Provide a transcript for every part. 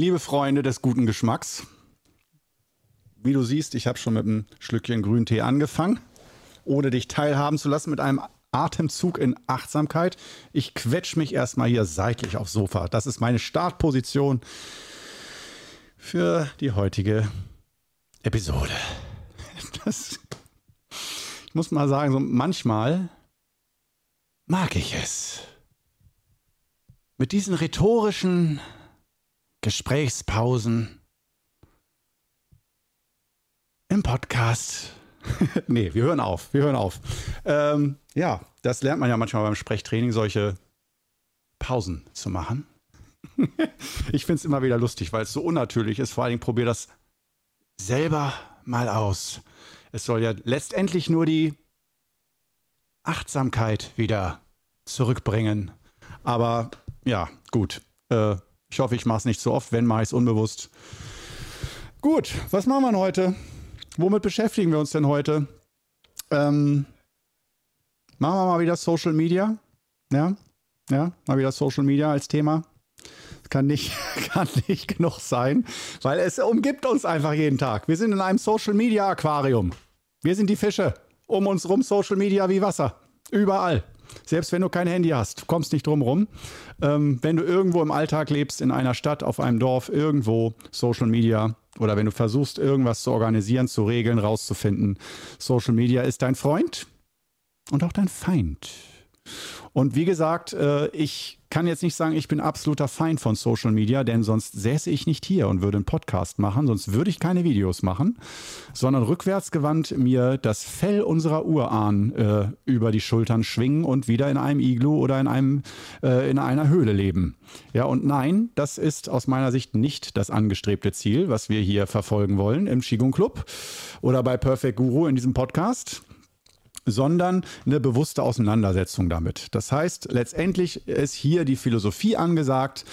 Liebe Freunde des guten Geschmacks. Wie du siehst, ich habe schon mit einem Schlückchen Grüntee angefangen, ohne dich teilhaben zu lassen mit einem Atemzug in Achtsamkeit. Ich quetsch mich erstmal hier seitlich aufs Sofa. Das ist meine Startposition für die heutige Episode. Das, ich muss mal sagen, so manchmal mag ich es. Mit diesen rhetorischen Gesprächspausen im Podcast. nee, wir hören auf, wir hören auf. Ähm, ja, das lernt man ja manchmal beim Sprechtraining, solche Pausen zu machen. ich finde es immer wieder lustig, weil es so unnatürlich ist. Vor allen Dingen probier das selber mal aus. Es soll ja letztendlich nur die Achtsamkeit wieder zurückbringen. Aber ja, gut. Äh, ich hoffe, ich mache es nicht so oft. Wenn, mache ich es unbewusst. Gut, was machen wir denn heute? Womit beschäftigen wir uns denn heute? Ähm, machen wir mal wieder Social Media. Ja, ja, mal wieder Social Media als Thema. kann nicht, kann nicht genug sein, weil es umgibt uns einfach jeden Tag. Wir sind in einem Social Media Aquarium. Wir sind die Fische. Um uns rum Social Media wie Wasser. Überall. Selbst wenn du kein Handy hast, kommst nicht drum rum. Ähm, wenn du irgendwo im Alltag lebst, in einer Stadt, auf einem Dorf, irgendwo Social Media oder wenn du versuchst, irgendwas zu organisieren, zu regeln, rauszufinden, Social Media ist dein Freund und auch dein Feind. Und wie gesagt, äh, ich kann jetzt nicht sagen, ich bin absoluter Feind von Social Media, denn sonst säße ich nicht hier und würde einen Podcast machen, sonst würde ich keine Videos machen, sondern rückwärtsgewandt mir das Fell unserer Urahnen äh, über die Schultern schwingen und wieder in einem Iglu oder in einem äh, in einer Höhle leben. Ja, und nein, das ist aus meiner Sicht nicht das angestrebte Ziel, was wir hier verfolgen wollen im Qigong Club oder bei Perfect Guru in diesem Podcast sondern eine bewusste Auseinandersetzung damit. Das heißt, letztendlich ist hier die Philosophie angesagt,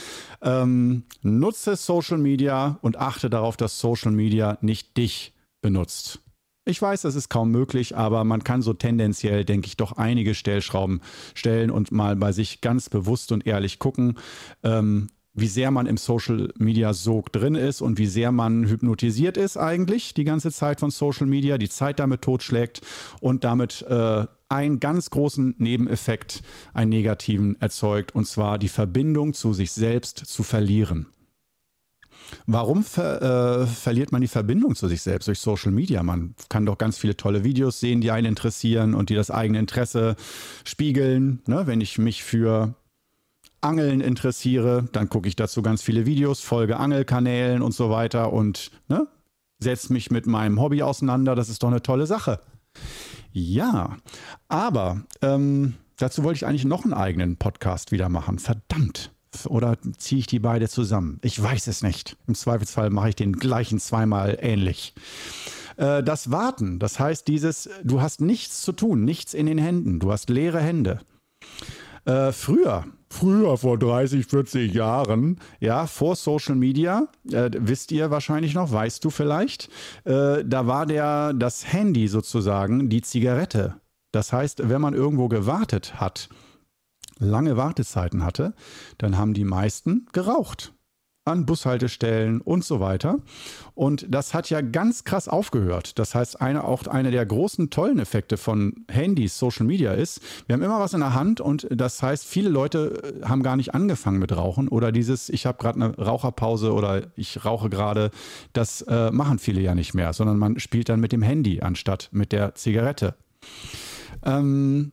ähm, nutze Social Media und achte darauf, dass Social Media nicht dich benutzt. Ich weiß, das ist kaum möglich, aber man kann so tendenziell, denke ich, doch einige Stellschrauben stellen und mal bei sich ganz bewusst und ehrlich gucken, ähm, wie sehr man im Social Media Sog drin ist und wie sehr man hypnotisiert ist eigentlich die ganze Zeit von Social Media, die Zeit damit totschlägt und damit äh, einen ganz großen Nebeneffekt, einen negativen erzeugt, und zwar die Verbindung zu sich selbst zu verlieren. Warum ver, äh, verliert man die Verbindung zu sich selbst durch Social Media? Man kann doch ganz viele tolle Videos sehen, die einen interessieren und die das eigene Interesse spiegeln. Ne? Wenn ich mich für Angeln interessiere, dann gucke ich dazu ganz viele Videos, folge Angelkanälen und so weiter und ne, setze mich mit meinem Hobby auseinander. Das ist doch eine tolle Sache. Ja, aber ähm, dazu wollte ich eigentlich noch einen eigenen Podcast wieder machen. Verdammt. Oder ziehe ich die beide zusammen? Ich weiß es nicht. Im Zweifelsfall mache ich den gleichen zweimal ähnlich. Äh, das Warten, das heißt dieses, du hast nichts zu tun, nichts in den Händen, du hast leere Hände. Äh, früher früher vor 30, 40 Jahren, ja, vor Social Media, äh, wisst ihr wahrscheinlich noch, weißt du vielleicht, äh, da war der, das Handy sozusagen die Zigarette. Das heißt, wenn man irgendwo gewartet hat, lange Wartezeiten hatte, dann haben die meisten geraucht an Bushaltestellen und so weiter. Und das hat ja ganz krass aufgehört. Das heißt, eine, auch einer der großen tollen Effekte von Handys, Social Media ist, wir haben immer was in der Hand und das heißt, viele Leute äh, haben gar nicht angefangen mit Rauchen oder dieses, ich habe gerade eine Raucherpause oder ich rauche gerade, das äh, machen viele ja nicht mehr, sondern man spielt dann mit dem Handy anstatt mit der Zigarette. Ähm,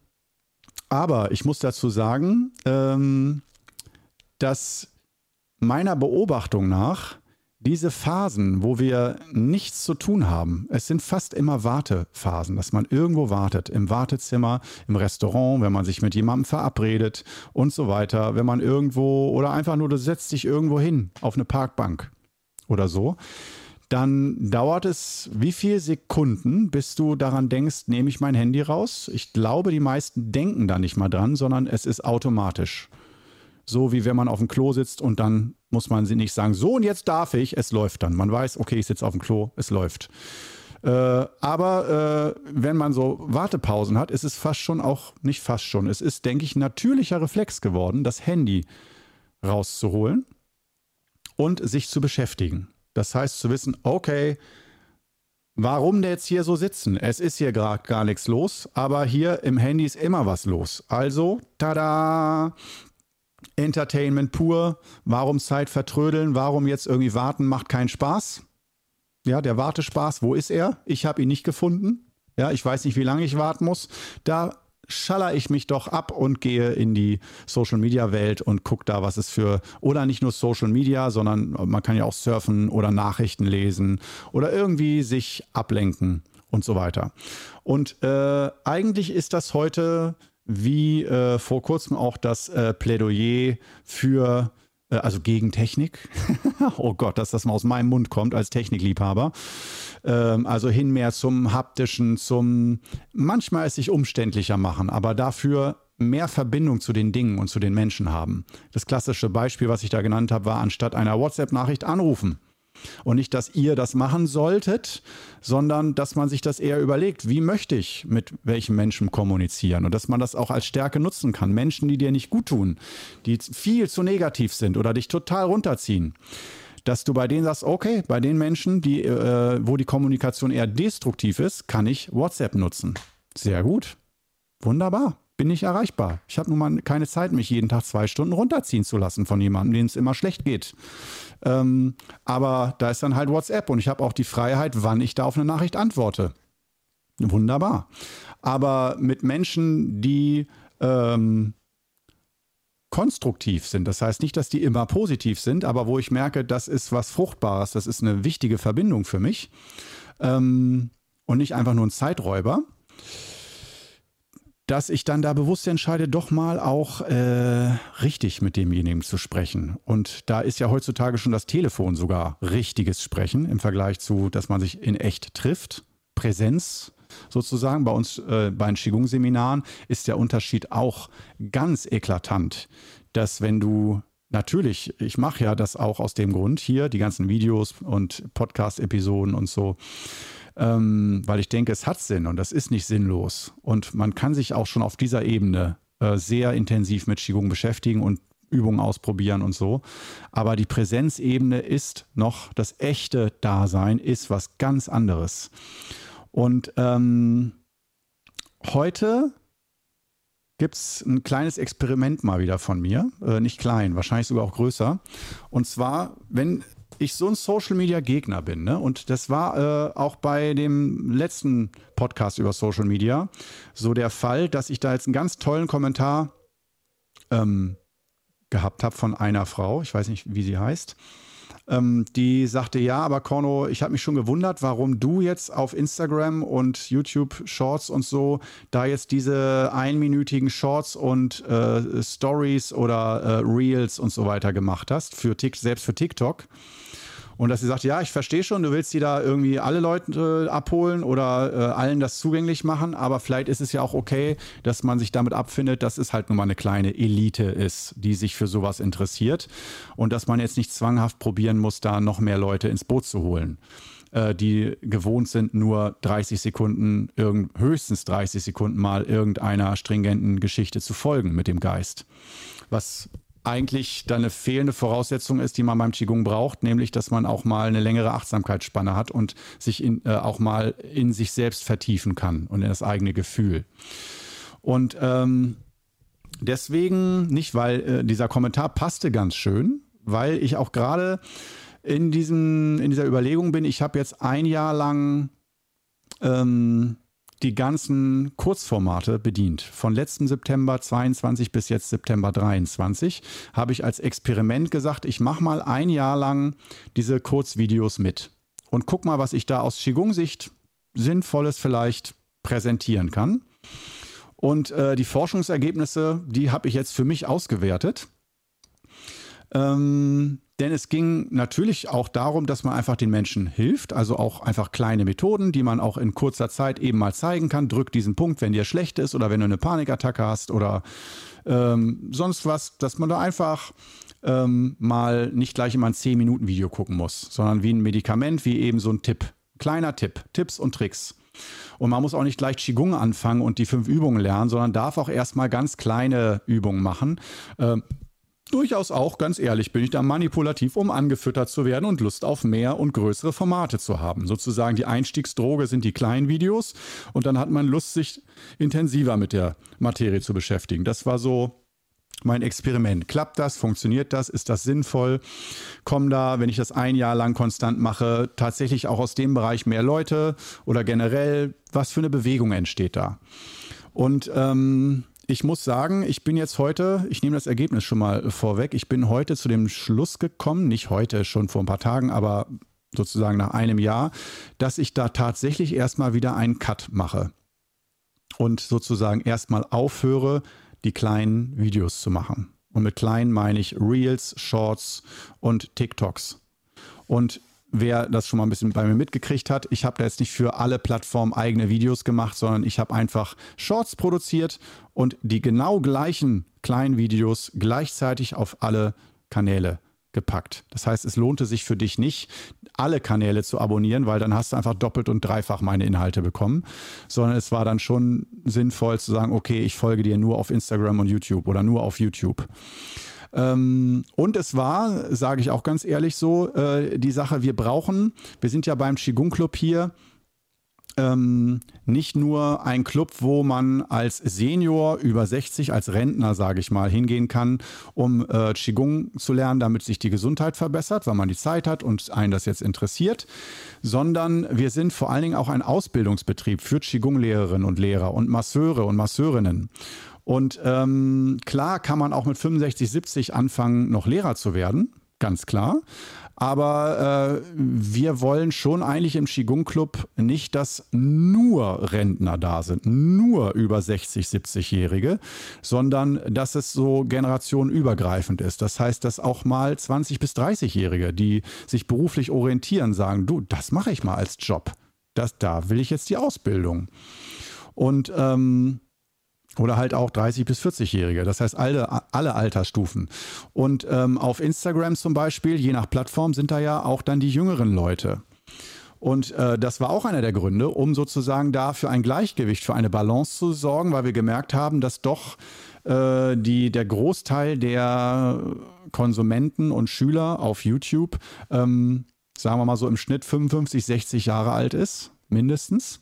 aber ich muss dazu sagen, ähm, dass meiner Beobachtung nach diese Phasen, wo wir nichts zu tun haben, es sind fast immer Wartephasen, dass man irgendwo wartet, im Wartezimmer, im Restaurant, wenn man sich mit jemandem verabredet und so weiter, wenn man irgendwo oder einfach nur du setzt dich irgendwo hin auf eine Parkbank oder so, dann dauert es wie viele Sekunden, bis du daran denkst, nehme ich mein Handy raus? Ich glaube, die meisten denken da nicht mal dran, sondern es ist automatisch. So wie wenn man auf dem Klo sitzt und dann muss man sie nicht sagen, so und jetzt darf ich, es läuft dann. Man weiß, okay, ich sitze auf dem Klo, es läuft. Äh, aber äh, wenn man so Wartepausen hat, ist es fast schon auch, nicht fast schon, es ist, denke ich, natürlicher Reflex geworden, das Handy rauszuholen und sich zu beschäftigen. Das heißt zu wissen, okay, warum der jetzt hier so sitzen? Es ist hier gerade gar nichts los, aber hier im Handy ist immer was los. Also, tada! Entertainment pur. Warum Zeit vertrödeln? Warum jetzt irgendwie warten? Macht keinen Spaß. Ja, der Wartespaß, wo ist er? Ich habe ihn nicht gefunden. Ja, ich weiß nicht, wie lange ich warten muss. Da schaller ich mich doch ab und gehe in die Social Media Welt und gucke da, was es für, oder nicht nur Social Media, sondern man kann ja auch surfen oder Nachrichten lesen oder irgendwie sich ablenken und so weiter. Und äh, eigentlich ist das heute wie äh, vor kurzem auch das äh, Plädoyer für äh, also gegen Technik. oh Gott, dass das mal aus meinem Mund kommt als Technikliebhaber. Ähm, also hin mehr zum haptischen, zum manchmal es sich umständlicher machen, aber dafür mehr Verbindung zu den Dingen und zu den Menschen haben. Das klassische Beispiel, was ich da genannt habe, war anstatt einer WhatsApp-Nachricht anrufen. Und nicht, dass ihr das machen solltet, sondern dass man sich das eher überlegt, wie möchte ich mit welchem Menschen kommunizieren und dass man das auch als Stärke nutzen kann. Menschen, die dir nicht gut tun, die viel zu negativ sind oder dich total runterziehen. Dass du bei denen sagst, okay, bei den Menschen, die, äh, wo die Kommunikation eher destruktiv ist, kann ich WhatsApp nutzen. Sehr gut. Wunderbar bin ich erreichbar. Ich habe nun mal keine Zeit, mich jeden Tag zwei Stunden runterziehen zu lassen von jemandem, dem es immer schlecht geht. Ähm, aber da ist dann halt WhatsApp und ich habe auch die Freiheit, wann ich da auf eine Nachricht antworte. Wunderbar. Aber mit Menschen, die ähm, konstruktiv sind, das heißt nicht, dass die immer positiv sind, aber wo ich merke, das ist was Fruchtbares, das ist eine wichtige Verbindung für mich ähm, und nicht einfach nur ein Zeiträuber dass ich dann da bewusst entscheide, doch mal auch äh, richtig mit demjenigen zu sprechen. Und da ist ja heutzutage schon das Telefon sogar richtiges Sprechen im Vergleich zu, dass man sich in echt trifft. Präsenz sozusagen. Bei uns äh, bei den Qigong-Seminaren ist der Unterschied auch ganz eklatant, dass wenn du Natürlich, ich mache ja das auch aus dem Grund hier, die ganzen Videos und Podcast-Episoden und so ähm, weil ich denke, es hat Sinn und das ist nicht sinnlos. Und man kann sich auch schon auf dieser Ebene äh, sehr intensiv mit Qigong beschäftigen und Übungen ausprobieren und so. Aber die Präsenzebene ist noch das echte Dasein, ist was ganz anderes. Und ähm, heute gibt es ein kleines Experiment mal wieder von mir. Äh, nicht klein, wahrscheinlich sogar auch größer. Und zwar, wenn ich so ein Social Media Gegner bin. Ne? Und das war äh, auch bei dem letzten Podcast über Social Media so der Fall, dass ich da jetzt einen ganz tollen Kommentar ähm, gehabt habe von einer Frau. Ich weiß nicht, wie sie heißt. Ähm, die sagte, ja, aber Korno, ich habe mich schon gewundert, warum du jetzt auf Instagram und YouTube Shorts und so da jetzt diese einminütigen Shorts und äh, Stories oder äh, Reels und so weiter gemacht hast, für selbst für TikTok. Und dass sie sagt, ja, ich verstehe schon, du willst die da irgendwie alle Leute äh, abholen oder äh, allen das zugänglich machen, aber vielleicht ist es ja auch okay, dass man sich damit abfindet, dass es halt nur mal eine kleine Elite ist, die sich für sowas interessiert und dass man jetzt nicht zwanghaft probieren muss, da noch mehr Leute ins Boot zu holen äh, die gewohnt sind, nur 30 Sekunden, höchstens 30 Sekunden mal irgendeiner stringenten Geschichte zu folgen mit dem Geist. Was eigentlich dann eine fehlende Voraussetzung ist, die man beim Qigong braucht, nämlich dass man auch mal eine längere Achtsamkeitsspanne hat und sich in, äh, auch mal in sich selbst vertiefen kann und in das eigene Gefühl. Und ähm, deswegen nicht, weil äh, dieser Kommentar passte ganz schön, weil ich auch gerade in in dieser Überlegung bin. Ich habe jetzt ein Jahr lang ähm, die ganzen Kurzformate bedient. Von letzten September 22 bis jetzt September 23 habe ich als Experiment gesagt, ich mache mal ein Jahr lang diese Kurzvideos mit und guck mal, was ich da aus Qigong-Sicht Sinnvolles vielleicht präsentieren kann. Und äh, die Forschungsergebnisse, die habe ich jetzt für mich ausgewertet. Ähm, denn es ging natürlich auch darum, dass man einfach den Menschen hilft, also auch einfach kleine Methoden, die man auch in kurzer Zeit eben mal zeigen kann. Drück diesen Punkt, wenn dir schlecht ist oder wenn du eine Panikattacke hast oder ähm, sonst was, dass man da einfach ähm, mal nicht gleich immer ein 10-Minuten-Video gucken muss, sondern wie ein Medikament, wie eben so ein Tipp. Kleiner Tipp, Tipps und Tricks. Und man muss auch nicht gleich Qigong anfangen und die fünf Übungen lernen, sondern darf auch erstmal ganz kleine Übungen machen. Ähm, durchaus auch, ganz ehrlich, bin ich da manipulativ, um angefüttert zu werden und Lust auf mehr und größere Formate zu haben. Sozusagen die Einstiegsdroge sind die kleinen Videos und dann hat man Lust, sich intensiver mit der Materie zu beschäftigen. Das war so mein Experiment. Klappt das? Funktioniert das? Ist das sinnvoll? Kommen da, wenn ich das ein Jahr lang konstant mache, tatsächlich auch aus dem Bereich mehr Leute oder generell? Was für eine Bewegung entsteht da? Und ähm, ich muss sagen, ich bin jetzt heute, ich nehme das Ergebnis schon mal vorweg, ich bin heute zu dem Schluss gekommen, nicht heute, schon vor ein paar Tagen, aber sozusagen nach einem Jahr, dass ich da tatsächlich erstmal wieder einen Cut mache und sozusagen erstmal aufhöre, die kleinen Videos zu machen. Und mit kleinen meine ich Reels, Shorts und TikToks. Und wer das schon mal ein bisschen bei mir mitgekriegt hat, ich habe da jetzt nicht für alle Plattformen eigene Videos gemacht, sondern ich habe einfach Shorts produziert und die genau gleichen kleinen Videos gleichzeitig auf alle Kanäle gepackt. Das heißt, es lohnte sich für dich nicht, alle Kanäle zu abonnieren, weil dann hast du einfach doppelt und dreifach meine Inhalte bekommen, sondern es war dann schon sinnvoll zu sagen, okay, ich folge dir nur auf Instagram und YouTube oder nur auf YouTube. Ähm, und es war, sage ich auch ganz ehrlich so, äh, die Sache, wir brauchen, wir sind ja beim Qigong Club hier, ähm, nicht nur ein Club, wo man als Senior über 60, als Rentner, sage ich mal, hingehen kann, um äh, Qigong zu lernen, damit sich die Gesundheit verbessert, weil man die Zeit hat und einen das jetzt interessiert, sondern wir sind vor allen Dingen auch ein Ausbildungsbetrieb für Qigong-Lehrerinnen und Lehrer und Masseure und Masseurinnen. Und ähm, klar kann man auch mit 65, 70 anfangen, noch Lehrer zu werden, ganz klar. Aber äh, wir wollen schon eigentlich im Qigong Club nicht, dass nur Rentner da sind, nur über 60, 70-Jährige, sondern dass es so generationenübergreifend ist. Das heißt, dass auch mal 20 bis 30-Jährige, die sich beruflich orientieren, sagen, du, das mache ich mal als Job. Das, da will ich jetzt die Ausbildung. Und ähm, oder halt auch 30 bis 40-Jährige, das heißt alle, alle Altersstufen. Und ähm, auf Instagram zum Beispiel, je nach Plattform, sind da ja auch dann die jüngeren Leute. Und äh, das war auch einer der Gründe, um sozusagen da für ein Gleichgewicht, für eine Balance zu sorgen, weil wir gemerkt haben, dass doch äh, die, der Großteil der Konsumenten und Schüler auf YouTube, ähm, sagen wir mal so im Schnitt 55, 60 Jahre alt ist, mindestens.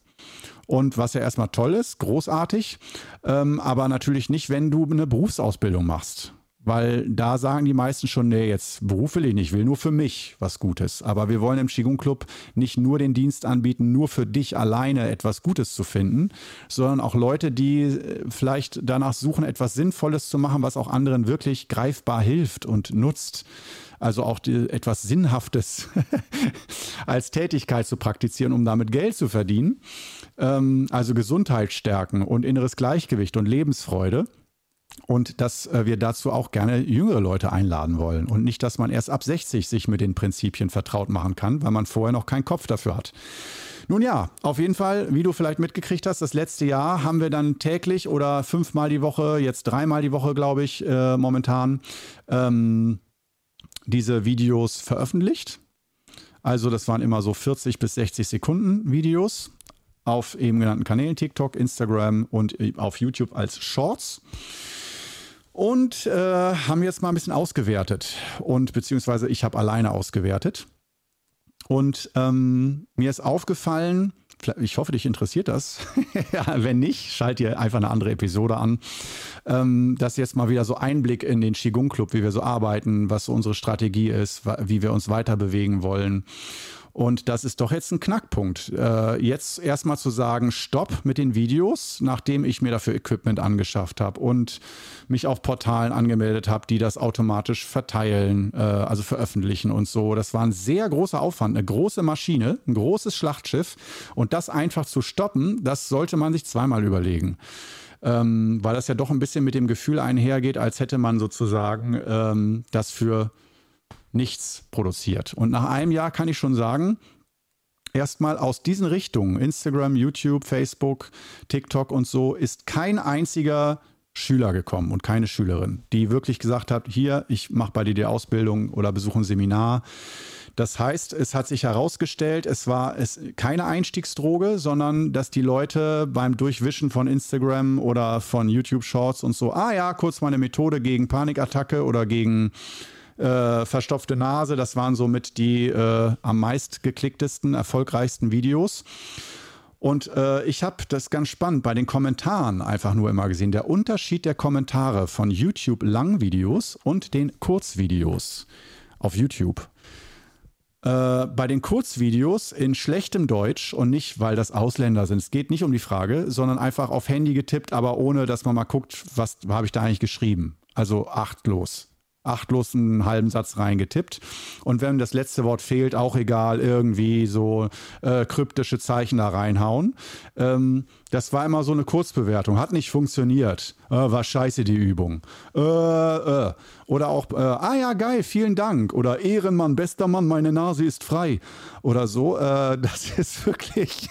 Und was ja erstmal toll ist, großartig, ähm, aber natürlich nicht, wenn du eine Berufsausbildung machst. Weil da sagen die meisten schon, nee, jetzt Beruf will ich nicht, will nur für mich was Gutes. Aber wir wollen im Qigong Club nicht nur den Dienst anbieten, nur für dich alleine etwas Gutes zu finden, sondern auch Leute, die äh, vielleicht danach suchen, etwas Sinnvolles zu machen, was auch anderen wirklich greifbar hilft und nutzt also auch die, etwas Sinnhaftes als Tätigkeit zu praktizieren, um damit Geld zu verdienen. Ähm, also Gesundheit stärken und inneres Gleichgewicht und Lebensfreude. Und dass äh, wir dazu auch gerne jüngere Leute einladen wollen und nicht, dass man erst ab 60 sich mit den Prinzipien vertraut machen kann, weil man vorher noch keinen Kopf dafür hat. Nun ja, auf jeden Fall, wie du vielleicht mitgekriegt hast, das letzte Jahr haben wir dann täglich oder fünfmal die Woche, jetzt dreimal die Woche, glaube ich, äh, momentan, ähm, diese Videos veröffentlicht. Also das waren immer so 40 bis 60 Sekunden Videos auf eben genannten Kanälen, TikTok, Instagram und auf YouTube als Shorts. Und äh, haben jetzt mal ein bisschen ausgewertet und beziehungsweise ich habe alleine ausgewertet. Und ähm, mir ist aufgefallen, ich hoffe, dich interessiert das. ja, wenn nicht, schalt dir einfach eine andere Episode an. Ähm, das jetzt mal wieder so Einblick in den Qigong Club, wie wir so arbeiten, was so unsere Strategie ist, wie wir uns weiter bewegen wollen. Und das ist doch jetzt ein Knackpunkt. Äh, jetzt erstmal zu sagen, stopp mit den Videos, nachdem ich mir dafür Equipment angeschafft habe und mich auf Portalen angemeldet habe, die das automatisch verteilen, äh, also veröffentlichen und so. Das war ein sehr großer Aufwand, eine große Maschine, ein großes Schlachtschiff. Und das einfach zu stoppen, das sollte man sich zweimal überlegen. Ähm, weil das ja doch ein bisschen mit dem Gefühl einhergeht, als hätte man sozusagen ähm, das für nichts produziert. Und nach einem Jahr kann ich schon sagen, erstmal aus diesen Richtungen, Instagram, YouTube, Facebook, TikTok und so, ist kein einziger Schüler gekommen und keine Schülerin, die wirklich gesagt hat, hier, ich mache bei dir die Ausbildung oder besuche ein Seminar. Das heißt, es hat sich herausgestellt, es war es keine Einstiegsdroge, sondern dass die Leute beim Durchwischen von Instagram oder von YouTube Shorts und so, ah ja, kurz mal eine Methode gegen Panikattacke oder gegen äh, verstopfte Nase, das waren somit die äh, am meist geklicktesten, erfolgreichsten Videos. Und äh, ich habe das ganz spannend bei den Kommentaren einfach nur immer gesehen. Der Unterschied der Kommentare von YouTube Langvideos und den Kurzvideos auf YouTube. Äh, bei den Kurzvideos in schlechtem Deutsch und nicht, weil das Ausländer sind. Es geht nicht um die Frage, sondern einfach auf Handy getippt, aber ohne, dass man mal guckt, was habe ich da eigentlich geschrieben. Also achtlos achtlos einen halben Satz reingetippt. Und wenn das letzte Wort fehlt, auch egal, irgendwie so äh, kryptische Zeichen da reinhauen. Ähm, das war immer so eine Kurzbewertung. Hat nicht funktioniert. Äh, war scheiße die Übung. Äh, äh. Oder auch, äh, ah ja, geil, vielen Dank. Oder Ehrenmann, bester Mann, meine Nase ist frei. Oder so. Äh, das ist wirklich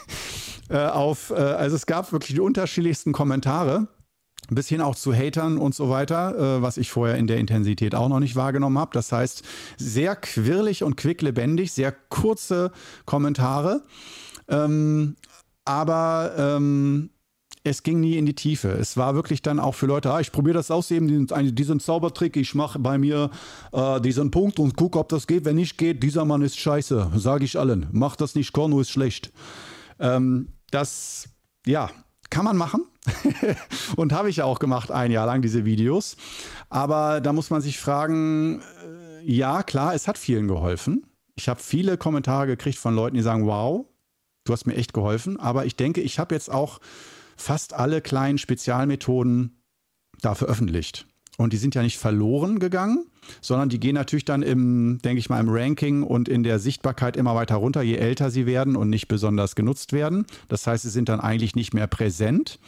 auf, also es gab wirklich die unterschiedlichsten Kommentare. Ein bisschen auch zu Hatern und so weiter, äh, was ich vorher in der Intensität auch noch nicht wahrgenommen habe. Das heißt, sehr quirlig und quicklebendig, sehr kurze Kommentare. Ähm, aber ähm, es ging nie in die Tiefe. Es war wirklich dann auch für Leute, ah, ich probiere das aus, eben diesen, diesen Zaubertrick, ich mache bei mir äh, diesen Punkt und gucke, ob das geht. Wenn nicht geht, dieser Mann ist scheiße, sage ich allen. Mach das nicht, Korno ist schlecht. Ähm, das, ja, kann man machen. und habe ich ja auch gemacht, ein Jahr lang diese Videos. Aber da muss man sich fragen, äh, ja, klar, es hat vielen geholfen. Ich habe viele Kommentare gekriegt von Leuten, die sagen, wow, du hast mir echt geholfen. Aber ich denke, ich habe jetzt auch fast alle kleinen Spezialmethoden da veröffentlicht. Und die sind ja nicht verloren gegangen, sondern die gehen natürlich dann im, denke ich mal, im Ranking und in der Sichtbarkeit immer weiter runter, je älter sie werden und nicht besonders genutzt werden. Das heißt, sie sind dann eigentlich nicht mehr präsent.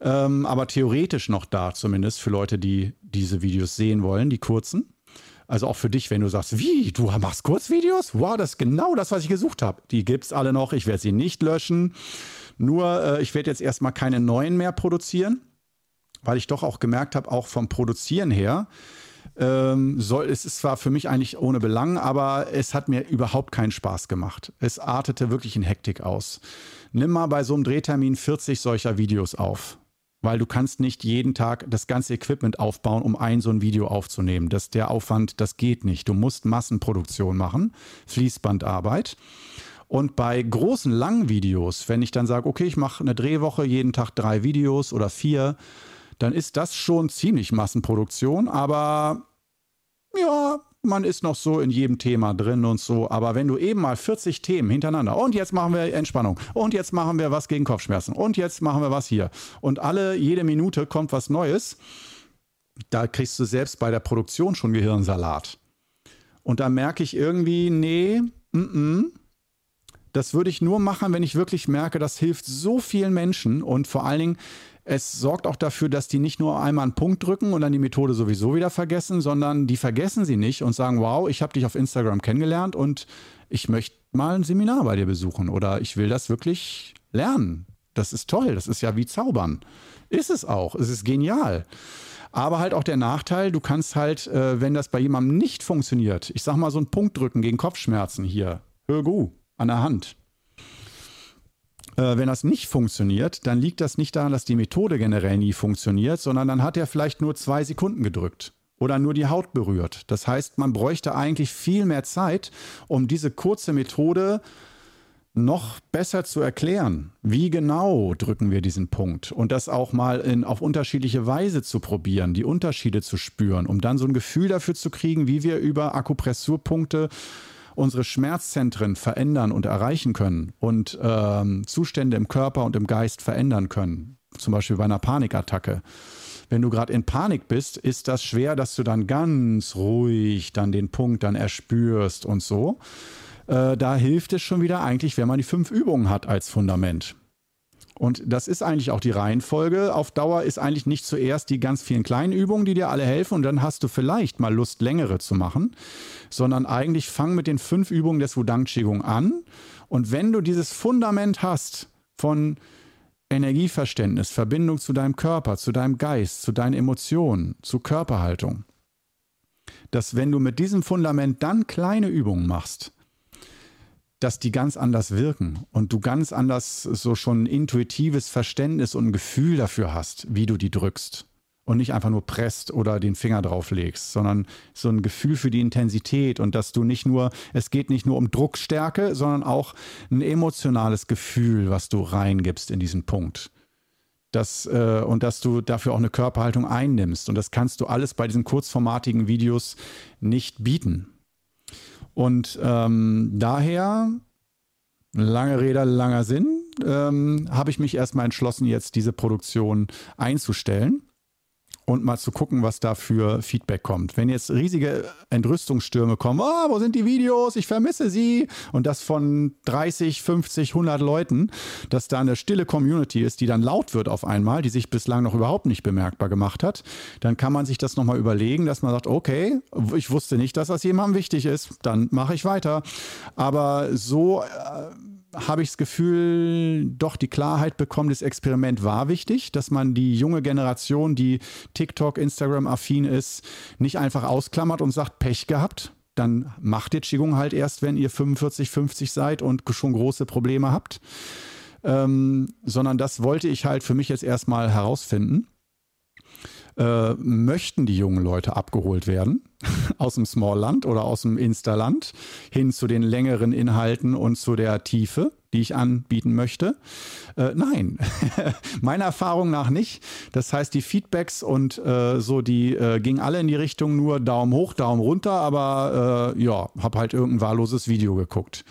Ähm, aber theoretisch noch da, zumindest für Leute, die diese Videos sehen wollen, die kurzen. Also auch für dich, wenn du sagst, wie, du machst Kurzvideos? Wow, das ist genau das, was ich gesucht habe. Die gibt es alle noch. Ich werde sie nicht löschen. Nur, äh, ich werde jetzt erstmal keine neuen mehr produzieren weil ich doch auch gemerkt habe, auch vom Produzieren her, ähm, soll, es ist zwar für mich eigentlich ohne Belang, aber es hat mir überhaupt keinen Spaß gemacht. Es artete wirklich in Hektik aus. Nimm mal bei so einem Drehtermin 40 solcher Videos auf. Weil du kannst nicht jeden Tag das ganze Equipment aufbauen, um ein so ein Video aufzunehmen. Das, der Aufwand, das geht nicht. Du musst Massenproduktion machen, Fließbandarbeit. Und bei großen, langen Videos, wenn ich dann sage, okay, ich mache eine Drehwoche, jeden Tag drei Videos oder vier, dann ist das schon ziemlich Massenproduktion, aber ja, man ist noch so in jedem Thema drin und so. Aber wenn du eben mal 40 Themen hintereinander und jetzt machen wir Entspannung und jetzt machen wir was gegen Kopfschmerzen und jetzt machen wir was hier und alle, jede Minute kommt was Neues, da kriegst du selbst bei der Produktion schon Gehirnsalat. Und da merke ich irgendwie, nee, mm -mm, das würde ich nur machen, wenn ich wirklich merke, das hilft so vielen Menschen und vor allen Dingen, es sorgt auch dafür, dass die nicht nur einmal einen Punkt drücken und dann die Methode sowieso wieder vergessen, sondern die vergessen sie nicht und sagen, wow, ich habe dich auf Instagram kennengelernt und ich möchte mal ein Seminar bei dir besuchen oder ich will das wirklich lernen. Das ist toll, das ist ja wie Zaubern. Ist es auch, es ist genial. Aber halt auch der Nachteil, du kannst halt, äh, wenn das bei jemandem nicht funktioniert, ich sag mal so einen Punkt drücken gegen Kopfschmerzen hier, hör gu, an der Hand. Äh, wenn das nicht funktioniert, dann liegt das nicht daran, dass die Methode generell nie funktioniert, sondern dann hat er vielleicht nur zwei Sekunden gedrückt oder nur die Haut berührt. Das heißt, man bräuchte eigentlich viel mehr Zeit, um diese kurze Methode noch besser zu erklären. Wie genau drücken wir diesen Punkt? Und das auch mal in, auf unterschiedliche Weise zu probieren, die Unterschiede zu spüren, um dann so ein Gefühl dafür zu kriegen, wie wir über Akupressurpunkte unsere Schmerzzentren verändern und erreichen können und ähm, Zustände im Körper und im Geist verändern können. Zum Beispiel bei einer Panikattacke. Wenn du gerade in Panik bist, ist das schwer, dass du dann ganz ruhig dann den Punkt dann erspürst und so. Äh, da hilft es schon wieder eigentlich, wenn man die fünf Übungen hat als Fundament. Und das ist eigentlich auch die Reihenfolge. Auf Dauer ist eigentlich nicht zuerst die ganz vielen kleinen Übungen, die dir alle helfen und dann hast du vielleicht mal Lust, längere zu machen, sondern eigentlich fang mit den fünf Übungen des Wudang Qigong an. Und wenn du dieses Fundament hast von Energieverständnis, Verbindung zu deinem Körper, zu deinem Geist, zu deinen Emotionen, zu Körperhaltung, dass wenn du mit diesem Fundament dann kleine Übungen machst, dass die ganz anders wirken und du ganz anders so schon ein intuitives Verständnis und ein Gefühl dafür hast, wie du die drückst und nicht einfach nur presst oder den Finger drauf legst, sondern so ein Gefühl für die Intensität und dass du nicht nur, es geht nicht nur um Druckstärke, sondern auch ein emotionales Gefühl, was du reingibst in diesen Punkt. Das, äh, und dass du dafür auch eine Körperhaltung einnimmst. Und das kannst du alles bei diesen kurzformatigen Videos nicht bieten. Und ähm, daher, lange Rede, langer Sinn, ähm, habe ich mich erstmal entschlossen, jetzt diese Produktion einzustellen und mal zu gucken, was da für Feedback kommt. Wenn jetzt riesige Entrüstungsstürme kommen, oh, wo sind die Videos? Ich vermisse sie. Und das von 30, 50, 100 Leuten, dass da eine stille Community ist, die dann laut wird auf einmal, die sich bislang noch überhaupt nicht bemerkbar gemacht hat, dann kann man sich das nochmal überlegen, dass man sagt, okay, ich wusste nicht, dass das jemandem wichtig ist, dann mache ich weiter. Aber so... Äh, habe ich das Gefühl, doch die Klarheit bekommen, das Experiment war wichtig, dass man die junge Generation, die TikTok, Instagram-affin ist, nicht einfach ausklammert und sagt, Pech gehabt. Dann macht ihr Qigong halt erst, wenn ihr 45, 50 seid und schon große Probleme habt. Ähm, sondern das wollte ich halt für mich jetzt erstmal herausfinden. Äh, möchten die jungen Leute abgeholt werden aus dem Smallland oder aus dem Instaland hin zu den längeren Inhalten und zu der Tiefe, die ich anbieten möchte? Äh, nein, meiner Erfahrung nach nicht. Das heißt, die Feedbacks und äh, so, die äh, gingen alle in die Richtung nur Daumen hoch, Daumen runter, aber äh, ja, habe halt irgendein wahlloses Video geguckt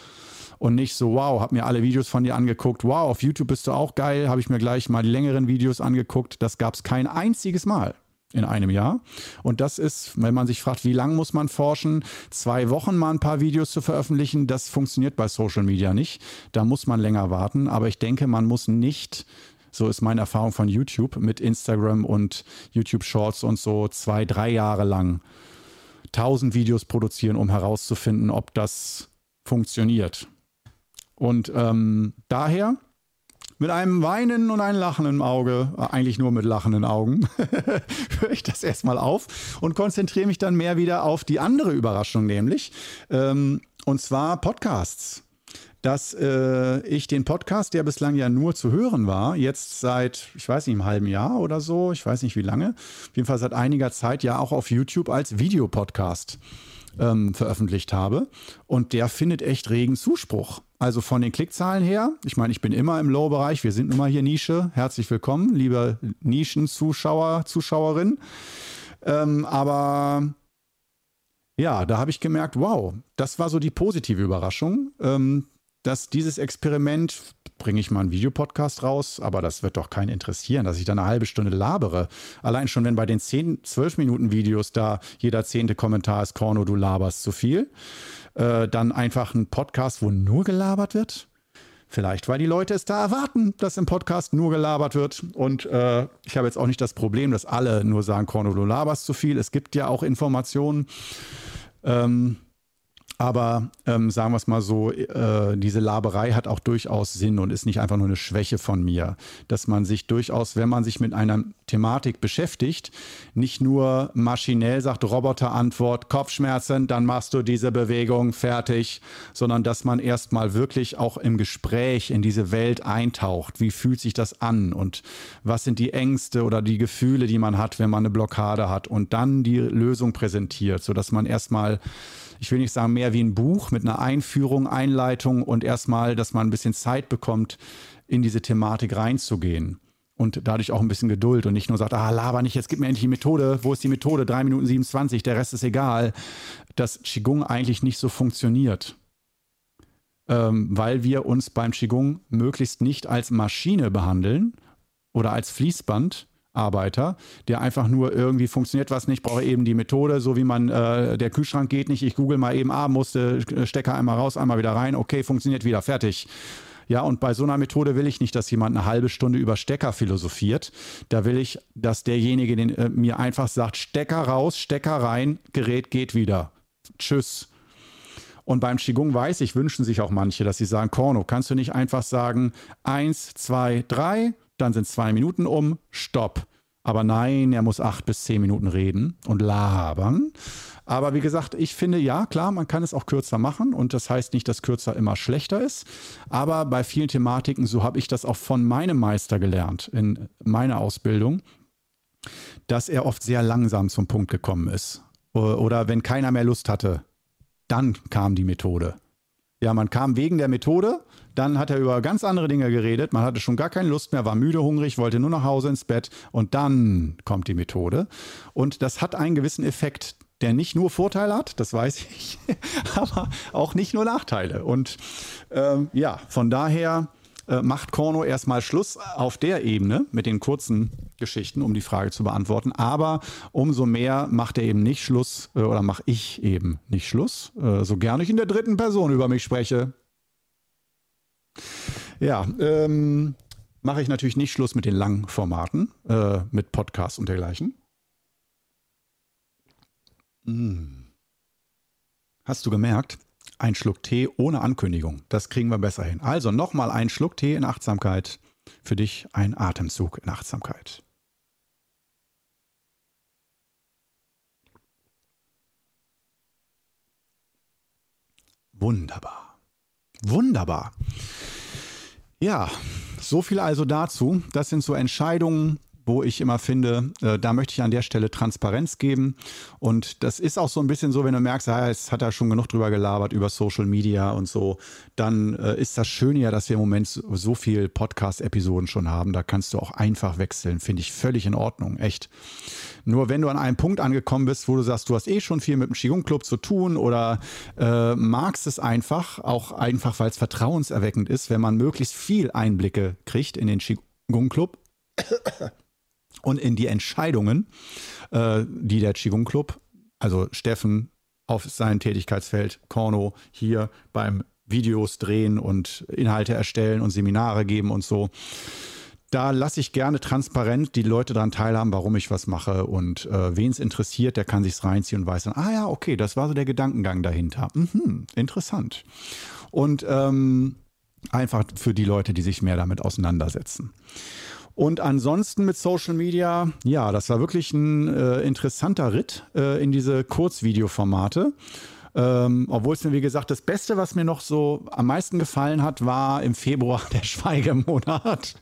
und nicht so, wow, hab mir alle Videos von dir angeguckt, wow, auf YouTube bist du auch geil, habe ich mir gleich mal die längeren Videos angeguckt. Das gab es kein einziges Mal in einem Jahr. Und das ist, wenn man sich fragt, wie lange muss man forschen, zwei Wochen mal ein paar Videos zu veröffentlichen, das funktioniert bei Social Media nicht. Da muss man länger warten. Aber ich denke, man muss nicht so ist meine Erfahrung von YouTube mit Instagram und YouTube Shorts und so zwei, drei Jahre lang tausend Videos produzieren, um herauszufinden, ob das funktioniert. Und ähm, daher mit einem Weinen und einem Lachen im Auge, äh, eigentlich nur mit lachenden Augen, höre ich das erstmal auf und konzentriere mich dann mehr wieder auf die andere Überraschung, nämlich, ähm, und zwar Podcasts. Dass äh, ich den Podcast, der bislang ja nur zu hören war, jetzt seit, ich weiß nicht, einem halben Jahr oder so, ich weiß nicht wie lange, auf jeden Fall seit einiger Zeit ja auch auf YouTube als Videopodcast ähm, veröffentlicht habe. Und der findet echt regen Zuspruch. Also von den Klickzahlen her, ich meine, ich bin immer im Low-Bereich, wir sind nun mal hier Nische. Herzlich willkommen, liebe Nischen-Zuschauer, Zuschauerin. Ähm, aber ja, da habe ich gemerkt, wow, das war so die positive Überraschung, ähm, dass dieses Experiment, bringe ich mal einen Videopodcast raus, aber das wird doch keinen interessieren, dass ich da eine halbe Stunde labere. Allein schon, wenn bei den 10, 12 Minuten Videos da jeder zehnte Kommentar ist, Korno, du laberst zu viel äh, dann einfach ein Podcast, wo nur gelabert wird. Vielleicht, weil die Leute es da erwarten, dass im Podcast nur gelabert wird. Und äh, ich habe jetzt auch nicht das Problem, dass alle nur sagen, Korno, du laberst zu viel. Es gibt ja auch Informationen. Ähm, aber ähm, sagen wir es mal so, äh, diese Laberei hat auch durchaus Sinn und ist nicht einfach nur eine Schwäche von mir. Dass man sich durchaus, wenn man sich mit einer Thematik beschäftigt, nicht nur maschinell sagt, Roboterantwort, Kopfschmerzen, dann machst du diese Bewegung fertig, sondern dass man erstmal wirklich auch im Gespräch in diese Welt eintaucht. Wie fühlt sich das an und was sind die Ängste oder die Gefühle, die man hat, wenn man eine Blockade hat und dann die Lösung präsentiert, sodass man erstmal ich will nicht sagen mehr wie ein Buch mit einer Einführung, Einleitung und erstmal, dass man ein bisschen Zeit bekommt, in diese Thematik reinzugehen. Und dadurch auch ein bisschen Geduld und nicht nur sagt, ah, laber nicht, jetzt gib mir endlich die Methode. Wo ist die Methode? 3 Minuten 27, der Rest ist egal. Dass Qigong eigentlich nicht so funktioniert. Ähm, weil wir uns beim Qigong möglichst nicht als Maschine behandeln oder als Fließband, Arbeiter, der einfach nur irgendwie funktioniert was nicht, brauche eben die Methode, so wie man, äh, der Kühlschrank geht nicht, ich google mal eben, ah, musste Stecker einmal raus, einmal wieder rein, okay, funktioniert wieder, fertig. Ja, und bei so einer Methode will ich nicht, dass jemand eine halbe Stunde über Stecker philosophiert. Da will ich, dass derjenige den, äh, mir einfach sagt, Stecker raus, Stecker rein, Gerät geht wieder. Tschüss. Und beim Qigong weiß ich, wünschen sich auch manche, dass sie sagen, Korno, kannst du nicht einfach sagen, eins, zwei, drei, dann sind zwei Minuten um, stopp. Aber nein, er muss acht bis zehn Minuten reden und labern. Aber wie gesagt, ich finde, ja, klar, man kann es auch kürzer machen und das heißt nicht, dass kürzer immer schlechter ist. Aber bei vielen Thematiken, so habe ich das auch von meinem Meister gelernt in meiner Ausbildung, dass er oft sehr langsam zum Punkt gekommen ist. Oder wenn keiner mehr Lust hatte, dann kam die Methode. Ja, man kam wegen der Methode, dann hat er über ganz andere Dinge geredet, man hatte schon gar keine Lust mehr, war müde, hungrig, wollte nur nach Hause ins Bett und dann kommt die Methode. Und das hat einen gewissen Effekt, der nicht nur Vorteile hat, das weiß ich, aber auch nicht nur Nachteile. Und ähm, ja, von daher äh, macht Korno erstmal Schluss auf der Ebene mit den kurzen Geschichten, um die Frage zu beantworten. Aber umso mehr macht er eben nicht Schluss äh, oder mache ich eben nicht Schluss, äh, so gerne ich in der dritten Person über mich spreche. Ja, ähm, mache ich natürlich nicht Schluss mit den langen Formaten, äh, mit Podcasts und dergleichen. Hm. Hast du gemerkt? Ein Schluck Tee ohne Ankündigung. Das kriegen wir besser hin. Also nochmal ein Schluck Tee in Achtsamkeit. Für dich ein Atemzug in Achtsamkeit. Wunderbar. Wunderbar. Ja, so viel also dazu. Das sind so Entscheidungen, wo ich immer finde, äh, da möchte ich an der Stelle Transparenz geben. Und das ist auch so ein bisschen so, wenn du merkst, ja, es hat er schon genug drüber gelabert, über Social Media und so, dann äh, ist das Schöne ja, dass wir im Moment so, so viel Podcast-Episoden schon haben. Da kannst du auch einfach wechseln, finde ich völlig in Ordnung, echt. Nur wenn du an einem Punkt angekommen bist, wo du sagst, du hast eh schon viel mit dem Qigong Club zu tun oder äh, magst es einfach, auch einfach, weil es vertrauenserweckend ist, wenn man möglichst viel Einblicke kriegt in den Qigong Club und in die Entscheidungen, äh, die der Qigong Club, also Steffen auf sein Tätigkeitsfeld, Korno hier beim Videos drehen und Inhalte erstellen und Seminare geben und so. Da lasse ich gerne transparent die Leute daran teilhaben, warum ich was mache und äh, wen es interessiert, der kann sich's reinziehen und weiß dann, ah ja, okay, das war so der Gedankengang dahinter. Mhm, interessant. Und ähm, einfach für die Leute, die sich mehr damit auseinandersetzen. Und ansonsten mit Social Media, ja, das war wirklich ein äh, interessanter Ritt äh, in diese Kurzvideoformate. Ähm, Obwohl es mir, wie gesagt, das Beste, was mir noch so am meisten gefallen hat, war im Februar der Schweigemonat.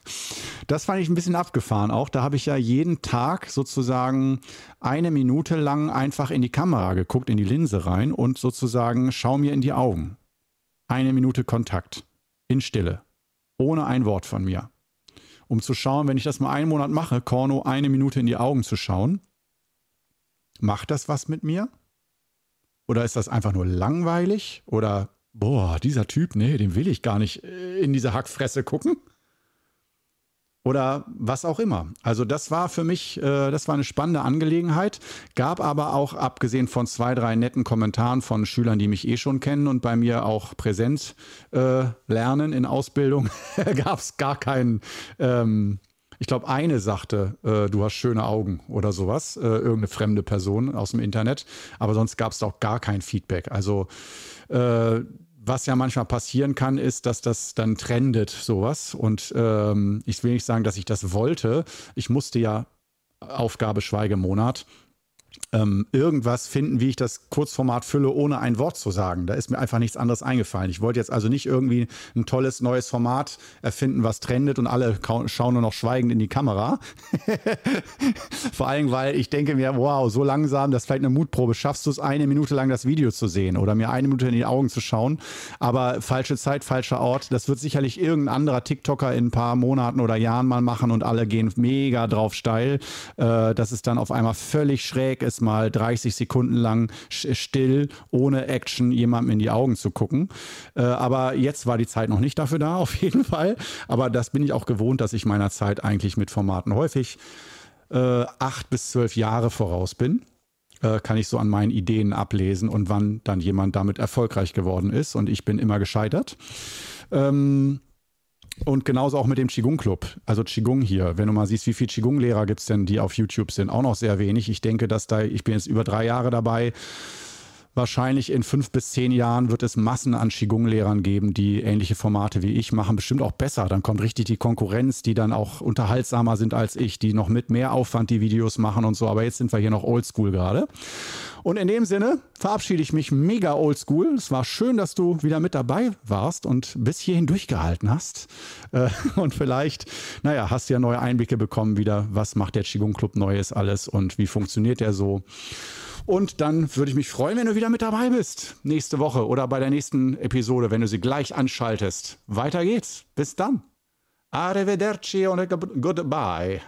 Das fand ich ein bisschen abgefahren auch. Da habe ich ja jeden Tag sozusagen eine Minute lang einfach in die Kamera geguckt, in die Linse rein und sozusagen schau mir in die Augen. Eine Minute Kontakt. In Stille. Ohne ein Wort von mir um zu schauen, wenn ich das mal einen Monat mache, Korno eine Minute in die Augen zu schauen, macht das was mit mir? Oder ist das einfach nur langweilig? Oder, boah, dieser Typ, nee, den will ich gar nicht äh, in diese Hackfresse gucken? Oder was auch immer. Also das war für mich, äh, das war eine spannende Angelegenheit, gab aber auch, abgesehen von zwei, drei netten Kommentaren von Schülern, die mich eh schon kennen und bei mir auch präsent äh, lernen in Ausbildung, gab es gar keinen, ähm, ich glaube, eine sagte, äh, du hast schöne Augen oder sowas, äh, irgendeine fremde Person aus dem Internet, aber sonst gab es auch gar kein Feedback. Also äh, was ja manchmal passieren kann, ist, dass das dann trendet, sowas. Und ähm, ich will nicht sagen, dass ich das wollte. Ich musste ja Aufgabe Schweigemonat ähm, irgendwas finden, wie ich das Kurzformat fülle, ohne ein Wort zu sagen. Da ist mir einfach nichts anderes eingefallen. Ich wollte jetzt also nicht irgendwie ein tolles neues Format erfinden, was trendet und alle schauen nur noch schweigend in die Kamera. Vor allem, weil ich denke mir, wow, so langsam, das ist vielleicht eine Mutprobe. Schaffst du es, eine Minute lang das Video zu sehen oder mir eine Minute in die Augen zu schauen? Aber falsche Zeit, falscher Ort. Das wird sicherlich irgendein anderer TikToker in ein paar Monaten oder Jahren mal machen und alle gehen mega drauf steil. Äh, dass es dann auf einmal völlig schräg ist mal 30 Sekunden lang still, ohne Action, jemandem in die Augen zu gucken. Äh, aber jetzt war die Zeit noch nicht dafür da, auf jeden Fall. Aber das bin ich auch gewohnt, dass ich meiner Zeit eigentlich mit Formaten häufig äh, acht bis zwölf Jahre voraus bin äh, kann ich so an meinen Ideen ablesen und wann dann jemand damit erfolgreich geworden ist. Und ich bin immer gescheitert. Ähm, und genauso auch mit dem Qigong Club. Also Qigong hier. Wenn du mal siehst, wie viele Qigong-Lehrer gibt es denn, die auf YouTube sind, auch noch sehr wenig. Ich denke, dass da, ich bin jetzt über drei Jahre dabei. Wahrscheinlich in fünf bis zehn Jahren wird es Massen an Qigong-Lehrern geben, die ähnliche Formate wie ich machen, bestimmt auch besser. Dann kommt richtig die Konkurrenz, die dann auch unterhaltsamer sind als ich, die noch mit mehr Aufwand die Videos machen und so. Aber jetzt sind wir hier noch oldschool gerade. Und in dem Sinne verabschiede ich mich mega oldschool. Es war schön, dass du wieder mit dabei warst und bis hierhin durchgehalten hast. Äh, und vielleicht, naja, hast du ja neue Einblicke bekommen wieder. Was macht der Qigong Club Neues alles und wie funktioniert der so? Und dann würde ich mich freuen, wenn du wieder mit dabei bist. Nächste Woche oder bei der nächsten Episode, wenn du sie gleich anschaltest. Weiter geht's. Bis dann. Arrivederci und goodbye.